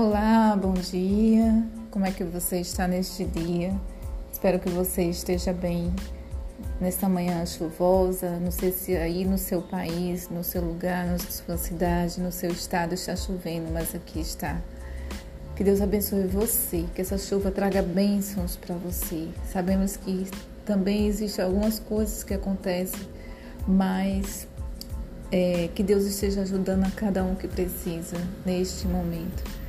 Olá, bom dia. Como é que você está neste dia? Espero que você esteja bem nesta manhã chuvosa. Não sei se aí no seu país, no seu lugar, na sua cidade, no seu estado está chovendo, mas aqui está. Que Deus abençoe você, que essa chuva traga bênçãos para você. Sabemos que também existem algumas coisas que acontecem, mas é, que Deus esteja ajudando a cada um que precisa neste momento.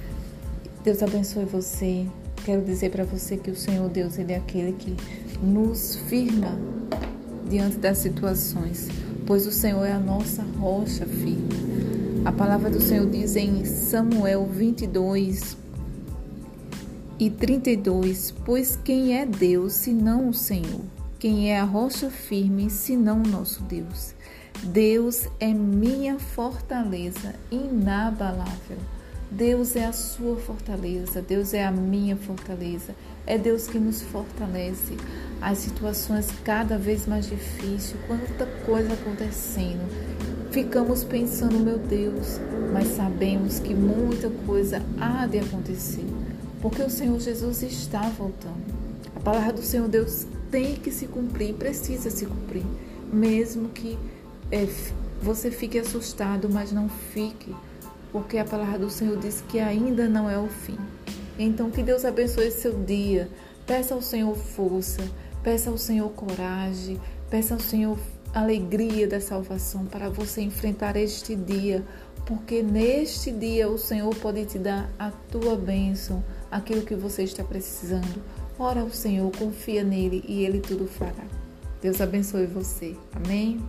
Deus abençoe você. Quero dizer para você que o Senhor Deus, Ele é aquele que nos firma diante das situações, pois o Senhor é a nossa rocha firme. A palavra do Senhor diz em Samuel 22 e 32: Pois quem é Deus senão o Senhor? Quem é a rocha firme senão o nosso Deus? Deus é minha fortaleza inabalável Deus é a sua fortaleza, Deus é a minha fortaleza. É Deus que nos fortalece. As situações cada vez mais difíceis, quanta coisa acontecendo. Ficamos pensando, meu Deus, mas sabemos que muita coisa há de acontecer, porque o Senhor Jesus está voltando. A palavra do Senhor Deus tem que se cumprir, precisa se cumprir, mesmo que é, você fique assustado, mas não fique porque a palavra do Senhor diz que ainda não é o fim. Então, que Deus abençoe seu dia. Peça ao Senhor força, peça ao Senhor coragem, peça ao Senhor alegria da salvação para você enfrentar este dia, porque neste dia o Senhor pode te dar a tua bênção, aquilo que você está precisando. Ora ao Senhor, confia nele e ele tudo fará. Deus abençoe você. Amém?